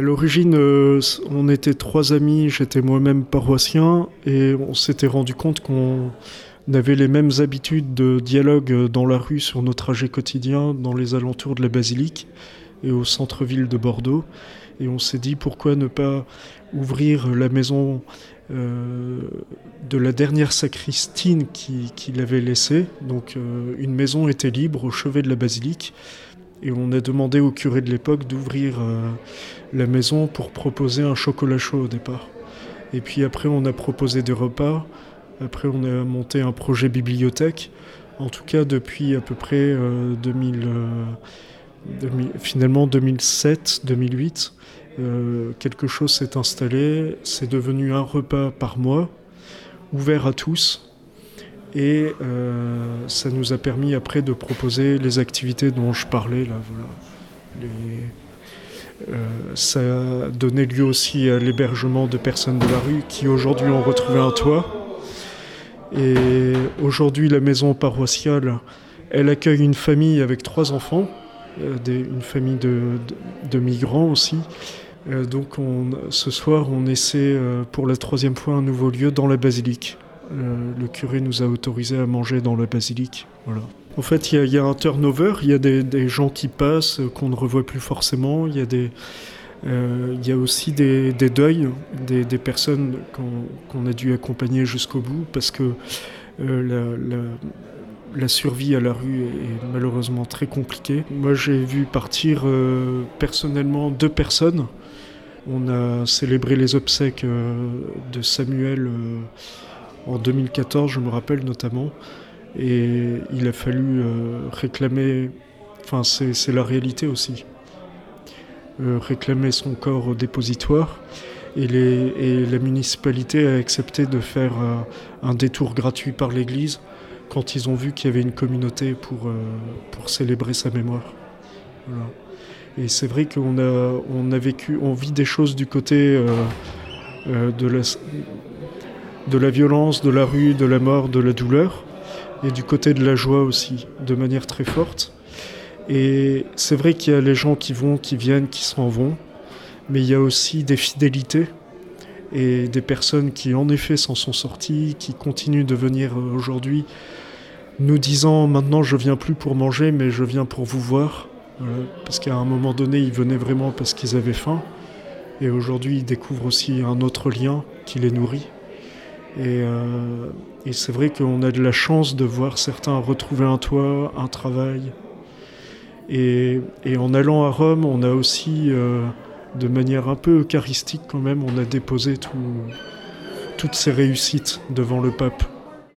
À l'origine, euh, on était trois amis, j'étais moi-même paroissien, et on s'était rendu compte qu'on avait les mêmes habitudes de dialogue dans la rue sur nos trajets quotidiens dans les alentours de la basilique et au centre-ville de Bordeaux. Et on s'est dit pourquoi ne pas ouvrir la maison euh, de la dernière sacristine qu'il avait laissée. Donc euh, une maison était libre au chevet de la basilique. Et on a demandé au curé de l'époque d'ouvrir euh, la maison pour proposer un chocolat chaud au départ. Et puis après, on a proposé des repas. Après, on a monté un projet bibliothèque. En tout cas, depuis à peu près 2000, finalement 2007-2008, quelque chose s'est installé. C'est devenu un repas par mois, ouvert à tous. Et euh, ça nous a permis après de proposer les activités dont je parlais là. Voilà. Euh, ça a donné lieu aussi à l'hébergement de personnes de la rue qui aujourd'hui ont retrouvé un toit. Et aujourd'hui, la maison paroissiale, elle accueille une famille avec trois enfants, euh, une famille de, migrants aussi. donc ce soir, on essaie pour la troisième fois un nouveau lieu dans la basilique. Euh, le curé nous a autorisé à manger dans la basilique. Voilà. En fait, il y, a un turnover, il y a des, gens qui passent, euh, qu'on ne revoit plus forcément, il y a, euh, il y a aussi des, deuils, des, personnes qu'on a dû accompagner jusqu'au bout, parce que la, survie à la rue est malheureusement très compliquée. Moi, j'ai vu partir personnellement deux personnes. On a célébré les obsèques de Samuel en 2014, je me rappelle notamment. Et il a fallu euh, réclamer, enfin c'est la réalité aussi, euh, réclamer son corps au dépositoire. Et, les, la municipalité a accepté de faire euh, un détour gratuit par l'église quand ils ont vu qu'il y avait une communauté pour, pour célébrer sa mémoire. Et c'est vrai qu'on a, on a vécu, on vit des choses du côté de la, de la violence, de la rue, de la mort, de la douleur, et du côté de la joie aussi, de manière très forte. Et c'est vrai qu'il y a les gens qui vont, qui viennent, qui s'en vont, mais il y a aussi des fidélités et des personnes qui en effet s'en sont sorties, qui continuent de venir aujourd'hui nous disant maintenant je viens plus pour manger mais je viens pour vous voir. parce qu'à un moment donné ils venaient vraiment parce qu'ils avaient faim et aujourd'hui ils découvrent aussi un autre lien qui les nourrit. Euh, et, c'est vrai qu'on a de la chance de voir certains retrouver un toit, un travail. Et, en allant à Rome, on a aussi, euh, de manière un peu eucharistique quand même, on a déposé toutes ces réussites devant le pape.